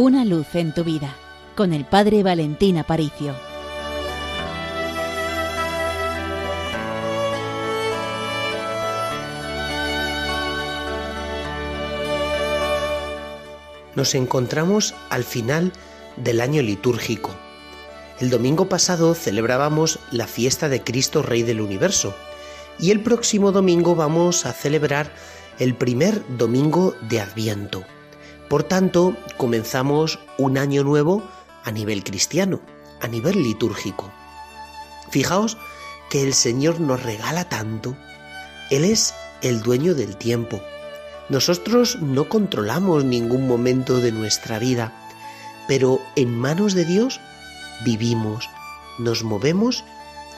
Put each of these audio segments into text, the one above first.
Una luz en tu vida con el Padre Valentín Aparicio. Nos encontramos al final del año litúrgico. El domingo pasado celebrábamos la fiesta de Cristo Rey del Universo y el próximo domingo vamos a celebrar el primer domingo de Adviento. Por tanto, comenzamos un año nuevo a nivel cristiano, a nivel litúrgico. Fijaos que el Señor nos regala tanto. Él es el dueño del tiempo. Nosotros no controlamos ningún momento de nuestra vida, pero en manos de Dios vivimos, nos movemos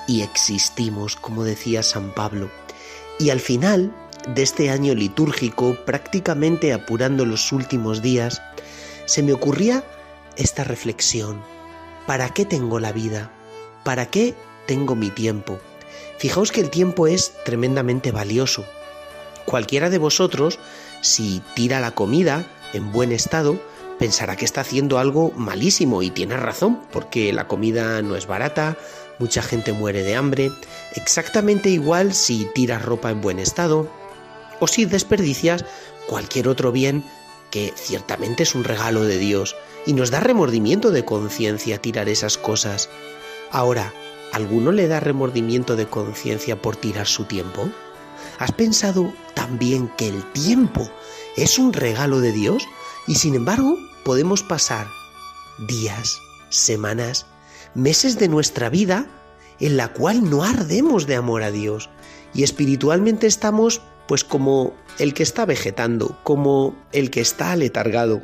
y existimos, como decía San Pablo. Y al final de este año litúrgico, prácticamente apurando los últimos días, se me ocurría esta reflexión. ¿Para qué tengo la vida? ¿Para qué tengo mi tiempo? Fijaos que el tiempo es tremendamente valioso. Cualquiera de vosotros, si tira la comida en buen estado, pensará que está haciendo algo malísimo y tiene razón, porque la comida no es barata, mucha gente muere de hambre, exactamente igual si tiras ropa en buen estado, o si desperdicias cualquier otro bien que ciertamente es un regalo de Dios y nos da remordimiento de conciencia tirar esas cosas. Ahora, ¿alguno le da remordimiento de conciencia por tirar su tiempo? ¿Has pensado también que el tiempo es un regalo de Dios y sin embargo podemos pasar días, semanas, meses de nuestra vida en la cual no ardemos de amor a Dios y espiritualmente estamos pues como el que está vegetando, como el que está aletargado.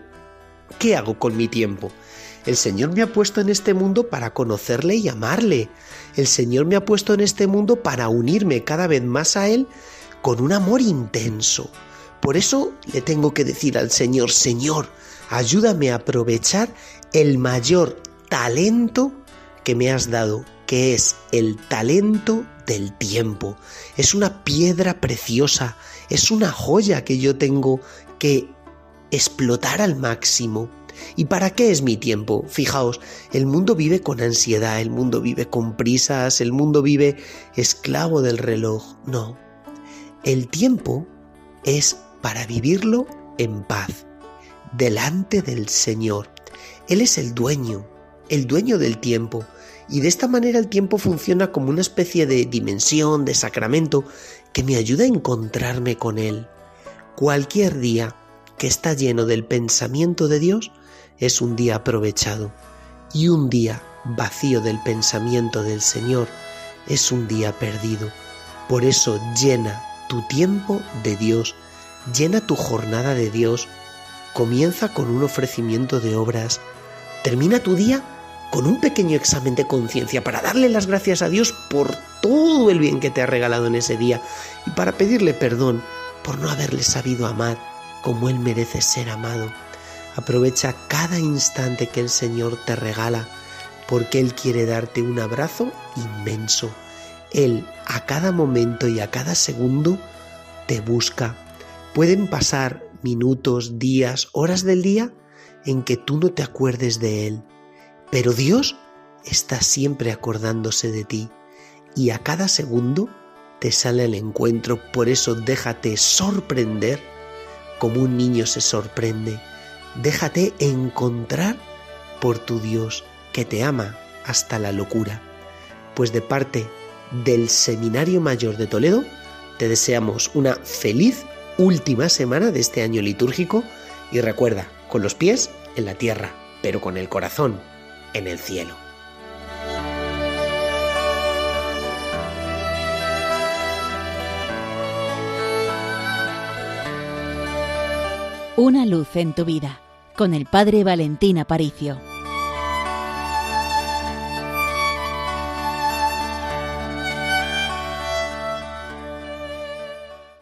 ¿Qué hago con mi tiempo? El Señor me ha puesto en este mundo para conocerle y amarle. El Señor me ha puesto en este mundo para unirme cada vez más a Él con un amor intenso. Por eso le tengo que decir al Señor, Señor, ayúdame a aprovechar el mayor talento que me has dado, que es el talento del tiempo. Es una piedra preciosa, es una joya que yo tengo que explotar al máximo. ¿Y para qué es mi tiempo? Fijaos, el mundo vive con ansiedad, el mundo vive con prisas, el mundo vive esclavo del reloj. No, el tiempo es para vivirlo en paz, delante del Señor. Él es el dueño, el dueño del tiempo, y de esta manera el tiempo funciona como una especie de dimensión, de sacramento, que me ayuda a encontrarme con Él. Cualquier día que está lleno del pensamiento de Dios es un día aprovechado, y un día vacío del pensamiento del Señor es un día perdido. Por eso llena tu tiempo de Dios, llena tu jornada de Dios, comienza con un ofrecimiento de obras, termina tu día con un pequeño examen de conciencia para darle las gracias a Dios por todo el bien que te ha regalado en ese día y para pedirle perdón por no haberle sabido amar como Él merece ser amado. Aprovecha cada instante que el Señor te regala porque Él quiere darte un abrazo inmenso. Él a cada momento y a cada segundo te busca. Pueden pasar minutos, días, horas del día en que tú no te acuerdes de Él pero Dios está siempre acordándose de ti y a cada segundo te sale el encuentro. Por eso déjate sorprender como un niño se sorprende. Déjate encontrar por tu Dios que te ama hasta la locura. Pues de parte del Seminario Mayor de Toledo, te deseamos una feliz última semana de este año litúrgico y recuerda, con los pies en la tierra, pero con el corazón en el cielo. Una luz en tu vida con el Padre Valentín Aparicio.